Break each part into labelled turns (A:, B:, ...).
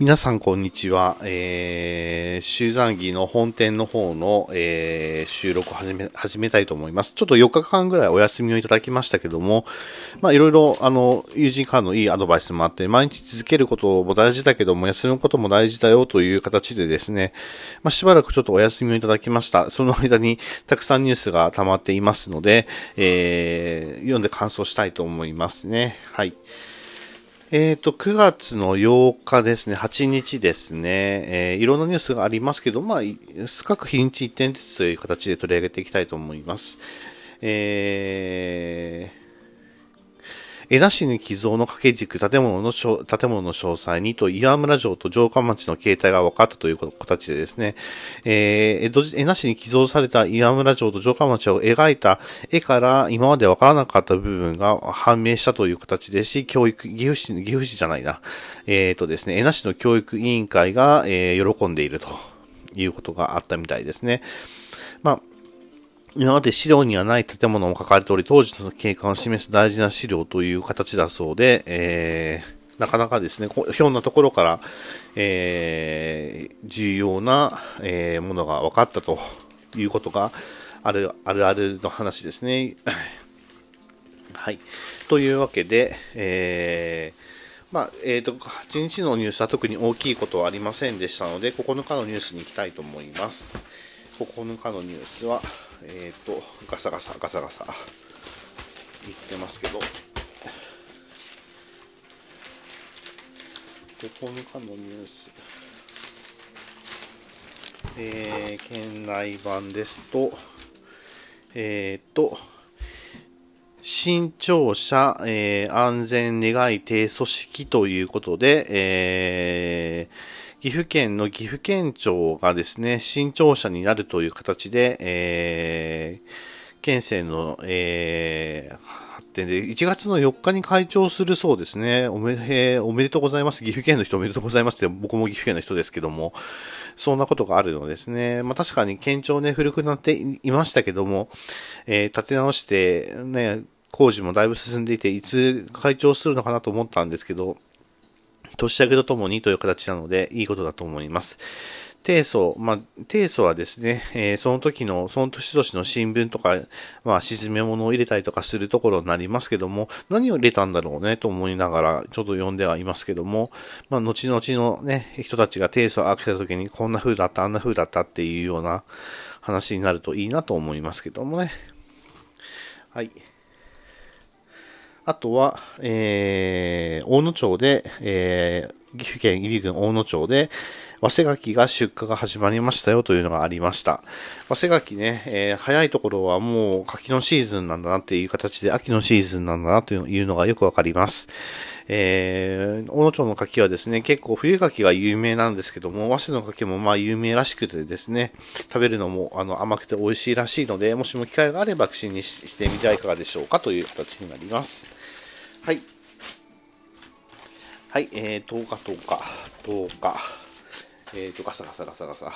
A: 皆さん、こんにちは。えー、集山儀の本店の方の、えー、収録を始め、始めたいと思います。ちょっと4日間ぐらいお休みをいただきましたけども、まあ、いろいろ、あの、友人からのいいアドバイスもあって、毎日続けることも大事だけども、休むことも大事だよという形でですね、まあ、しばらくちょっとお休みをいただきました。その間に、たくさんニュースが溜まっていますので、えー、読んで感想したいと思いますね。はい。えっ、ー、と、9月の8日ですね、8日ですね、えー、いろんなニュースがありますけど、まあ、各日にち1点ずつという形で取り上げていきたいと思います。えー江田市に寄贈の掛け軸、建物の、建物の詳細にと、岩村城と城下町の形態が分かったという形でですね、えー、江戸、江田市に寄贈された岩村城と城下町を描いた絵から今まで分からなかった部分が判明したという形でし、教育、岐阜市、岐阜市じゃないな、えっ、ー、とですね、江田市の教育委員会が、えー、喜んでいるということがあったみたいですね。まあ、今まで資料にはない建物も書かれており、当時の景観を示す大事な資料という形だそうで、えー、なかなかですね、ひょんなところから、えー、重要な、えー、ものが分かったということがある、あるあるの話ですね。はい。というわけで、えー、まあ、えっ、ー、と、8日のニュースは特に大きいことはありませんでしたので、9日のニュースに行きたいと思います。9日のニュースは、えっ、ー、と、ガサガサ、ガサガサ、言ってますけど、9日のニュース、えー、県内版ですと、えっ、ー、と、新庁舎、えー、安全願い低組織ということで、えー、岐阜県の岐阜県庁がですね、新庁舎になるという形で、えー、県政の、えー、発展で、1月の4日に開庁するそうですね。おめ、えー、おめでとうございます。岐阜県の人おめでとうございますって、僕も岐阜県の人ですけども、そんなことがあるのですね。まあ確かに県庁ね、古くなっていましたけども、えー、立て直して、ね、工事もだいぶ進んでいて、いつ開庁するのかなと思ったんですけど、年明けとともにという形なので、いいことだと思います。提訴、まあ、提訴はですね、えー、その時の、その年々の新聞とか、まあ、沈め物を入れたりとかするところになりますけども、何を入れたんだろうね、と思いながら、ちょっと読んではいますけども、まあ、後々のね、人たちが提訴を開けた時に、こんな風だった、あんな風だったっていうような話になるといいなと思いますけどもね。はい。あとは、えー、大野町で、えー、岐阜県入郡大野町で、早生柿が出荷が始まりましたよというのがありました。早生柿ね、えー、早いところはもう柿のシーズンなんだなっていう形で秋のシーズンなんだなというのがよくわかります。えー、大野町の柿はですね、結構冬柿が有名なんですけども、早生の柿もまあ有名らしくてですね、食べるのもあの甘くて美味しいらしいので、もしも機会があれば口にしてみてはいかがでしょうかという形になります。はい。はい、えー、10日、10日、10日。えーと、ガサガサガサガサ。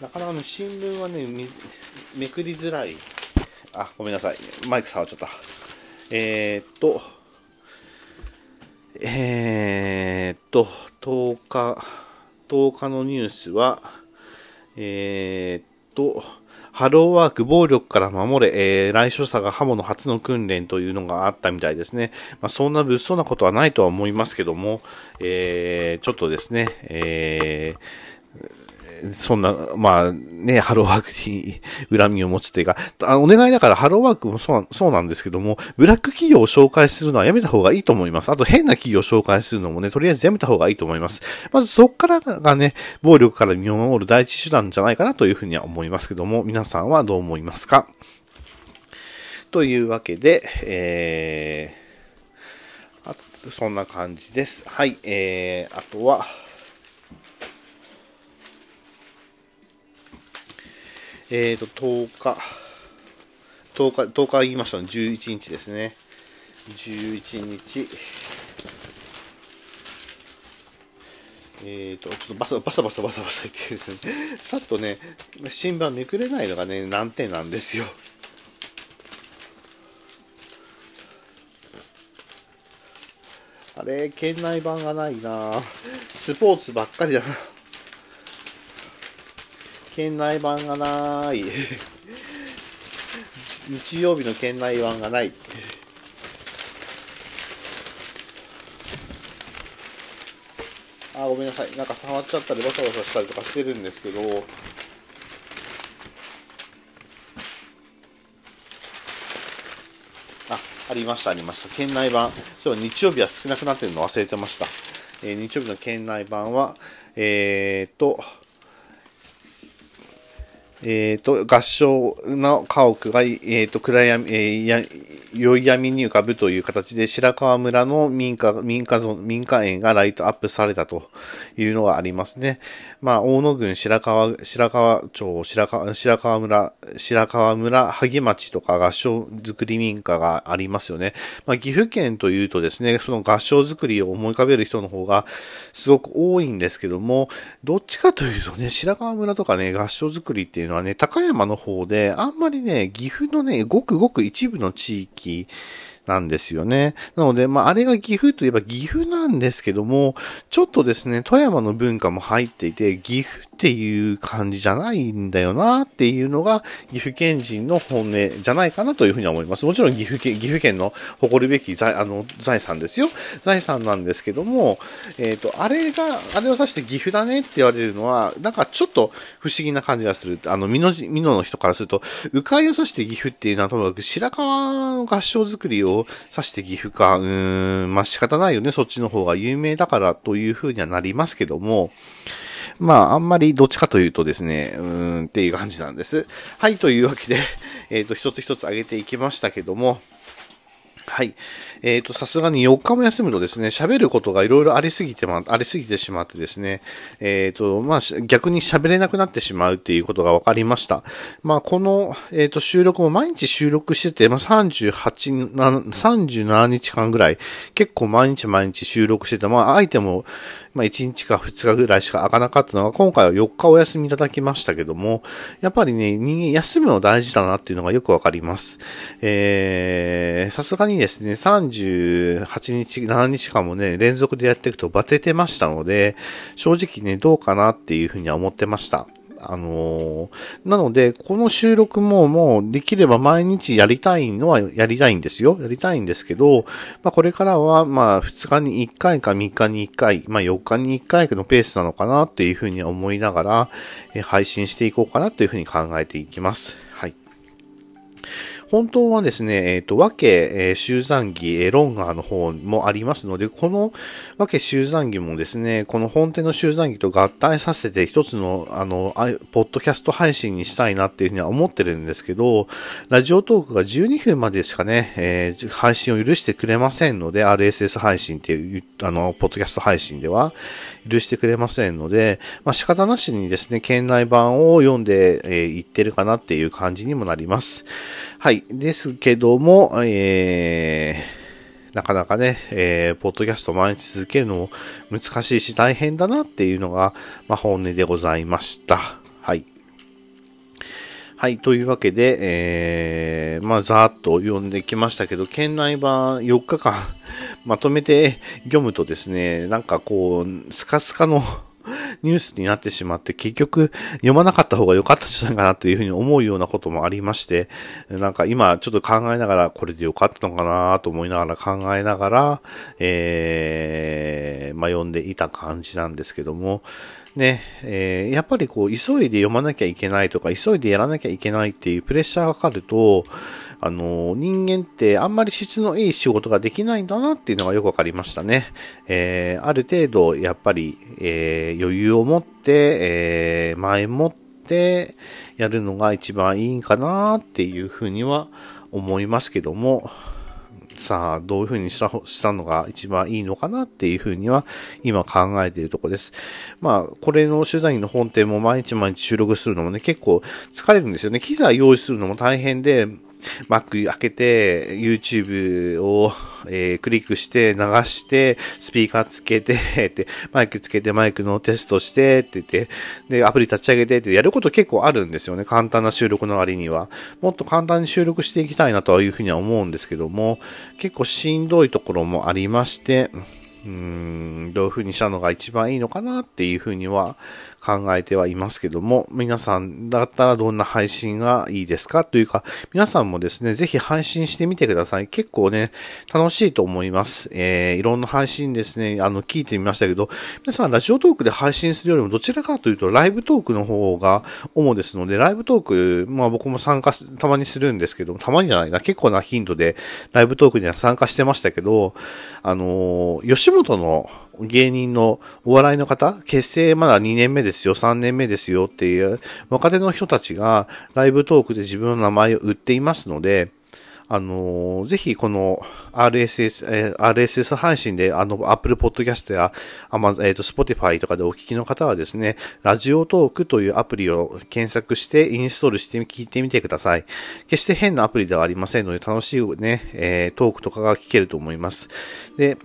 A: なかなかね、新聞はね、めくりづらい。あ、ごめんなさい。マイク触っちゃった。えーと、えーと、10日、10日のニュースは、えーと、ハローワーク暴力から守れ、えー、来所者が刃物初の訓練というのがあったみたいですね。まあ、そんな物騒なことはないとは思いますけども、えー、ちょっとですね、えーそんな、まあね、ハローワークに恨みを持つというか、あお願いだからハローワークもそうそうなんですけども、ブラック企業を紹介するのはやめた方がいいと思います。あと変な企業を紹介するのもね、とりあえずやめた方がいいと思います。まずそっからがね、暴力から身を守る第一手段じゃないかなというふうには思いますけども、皆さんはどう思いますか？というわけで、えー、そんな感じです。はい、えー、あとは、えっ、ー、と、10日、10日、10日言いましたね、11日ですね。11日、えっ、ー、と、ちょっとバサバサバサバサバサ言ってですね、さっとね、新聞めくれないのがね、難点なんですよ。あれ、県内版がないなスポーツばっかりだな。県内版がない。日曜日の県内版がない。あ、ごめんなさい。なんか触っちゃったり、バサバサしたりとかしてるんですけど、あ、ありました、ありました。県内版。そう、日曜日は少なくなってるの忘れてました。えー、日曜日の県内版は、えー、っと、えっ、ー、と、合唱の家屋が、えっ、ー、と、暗闇、えー、や、宵闇に浮かぶという形で白川村の民家、民家民家園がライトアップされたというのがありますね。まあ、大野郡白川、白川町、白川、白川村、白川村、萩町とか合唱作り民家がありますよね。まあ、岐阜県というとですね、その合唱作りを思い浮かべる人の方がすごく多いんですけども、どっちかというとね、白川村とかね、合唱作りっていうのはね、高山の方で、あんまりね、岐阜のね、ごくごく一部の地域なんですよね。なので、まあ、あれが岐阜といえば岐阜なんですけども、ちょっとですね、富山の文化も入っていて、岐阜っていう感じじゃないんだよなっていうのが岐阜県人の本音じゃないかなというふうに思います。もちろん岐阜県、岐阜県の誇るべき財、あの、財産ですよ。財産なんですけども、えっ、ー、と、あれが、あれを指して岐阜だねって言われるのは、なんかちょっと不思議な感じがする。あの、美濃、美濃の人からすると、迂回を指して岐阜っていうのはともかく白川の合唱作りを指して岐阜か、うーん、まあ、仕方ないよね。そっちの方が有名だからというふうにはなりますけども、まあ、あんまりどっちかというとですね、うーんっていう感じなんです。はい、というわけで、えっ、ー、と、一つ一つ挙げていきましたけども、はい。えっ、ー、と、さすがに4日も休むとですね、喋ることがいろいろありすぎてま、ありすぎてしまってですね、えっ、ー、と、まあ、逆に喋れなくなってしまうっていうことが分かりました。まあ、この、えっ、ー、と、収録も毎日収録してて、まあ、38、37日間ぐらい、結構毎日毎日収録してて、まあ、相手も、まあ、1日か2日ぐらいしか開かなかったのが、今回は4日お休みいただきましたけども、やっぱりね、人間休むの大事だなっていうのがよくわかります。えー、さすがにですね、38日、7日間もね、連続でやっていくとバテてましたので、正直ね、どうかなっていうふうには思ってました。あのー、なので、この収録ももうできれば毎日やりたいのはやりたいんですよ。やりたいんですけど、まあこれからはまあ2日に1回か3日に1回、まあ4日に1回のペースなのかなっていうふうに思いながら、え配信していこうかなというふうに考えていきます。はい。本当はですね、えっ、ー、と、和家、えー、集団儀、えー、ロンガーの方もありますので、この和家集団儀もですね、この本店の集団儀と合体させて一つの、あの、ポッドキャスト配信にしたいなっていうふうには思ってるんですけど、ラジオトークが12分までしかね、えー、配信を許してくれませんので、RSS 配信っていう、あの、ポッドキャスト配信では許してくれませんので、まあ、仕方なしにですね、県内版を読んで、えー、ってるかなっていう感じにもなります。はい。ですけども、えー、なかなかね、えー、ポッドキャスト毎日続けるのも難しいし大変だなっていうのが、まあ、本音でございました。はい。はい。というわけで、えー、まあ、ざーっと読んできましたけど、県内版4日間まとめて読むとですね、なんかこう、スカスカのニュースになってしまって、結局読まなかった方が良かったんじゃないかなというふうに思うようなこともありまして、なんか今ちょっと考えながら、これで良かったのかなと思いながら考えながら、えー、まあ読んでいた感じなんですけども、ね、えー、やっぱりこう、急いで読まなきゃいけないとか、急いでやらなきゃいけないっていうプレッシャーがかかると、あの、人間ってあんまり質のいい仕事ができないんだなっていうのがよくわかりましたね。えー、ある程度、やっぱり、えー、余裕を持って、えー、前もってやるのが一番いいんかなっていうふうには思いますけども、さあ、どういうふうにしたしたのが一番いいのかなっていうふうには今考えているところです。まあ、これの取材の本店も毎日毎日収録するのもね、結構疲れるんですよね。機材用意するのも大変で、Mac 開けて、YouTube を、えー、クリックして流して、スピーカーつけて、って、マイクつけてマイクのテストして、って言って、で、アプリ立ち上げてってやること結構あるんですよね。簡単な収録の割には。もっと簡単に収録していきたいなというふうには思うんですけども、結構しんどいところもありまして、うーん、どういう風にしたのが一番いいのかなっていう風には考えてはいますけども、皆さんだったらどんな配信がいいですかというか、皆さんもですね、ぜひ配信してみてください。結構ね、楽しいと思います。えー、いろんな配信ですね、あの、聞いてみましたけど、皆さんラジオトークで配信するよりもどちらかというとライブトークの方が主ですので、ライブトーク、まあ僕も参加たまにするんですけど、たまにじゃないな、結構な頻度でライブトークには参加してましたけど、あの、吉本の芸人のお笑いの方、結成まだ2年目ですよ、3年目ですよっていう若手の人たちがライブトークで自分の名前を売っていますので、あのー、ぜひこの RSS、えー、RSS 配信で、あの、Apple Podcast や、あま、えっ、ー、と、Spotify とかでお聞きの方はですね、ラジオトークというアプリを検索してインストールして聞いてみてください。決して変なアプリではありませんので、楽しいね、えー、トークとかが聞けると思います。で、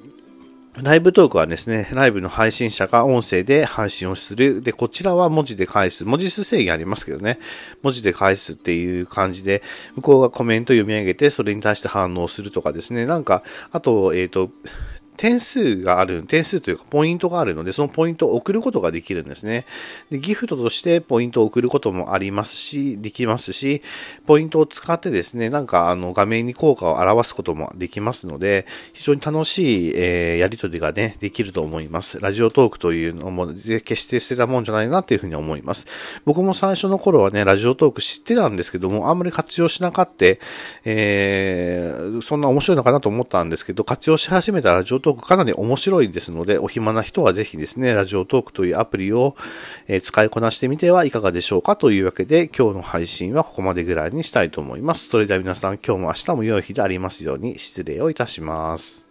A: ライブトークはですね、ライブの配信者が音声で配信をする。で、こちらは文字で返す。文字数制限ありますけどね。文字で返すっていう感じで、向こうがコメント読み上げて、それに対して反応するとかですね。なんか、あと、えっ、ー、と、点数がある、点数というかポイントがあるので、そのポイントを送ることができるんですね。で、ギフトとしてポイントを送ることもありますし、できますし、ポイントを使ってですね、なんかあの画面に効果を表すこともできますので、非常に楽しい、えー、やりとりがね、できると思います。ラジオトークというのも決して捨てたもんじゃないなっていうふうに思います。僕も最初の頃はね、ラジオトーク知ってたんですけども、あんまり活用しなかった、えー、そんな面白いのかなと思ったんですけど、活用し始めたラジオトークトークかなり面白いですので、お暇な人はぜひですね、ラジオトークというアプリを、使いこなしてみてはいかがでしょうかというわけで、今日の配信はここまでぐらいにしたいと思います。それでは皆さん、今日も明日も良い日でありますように失礼をいたします。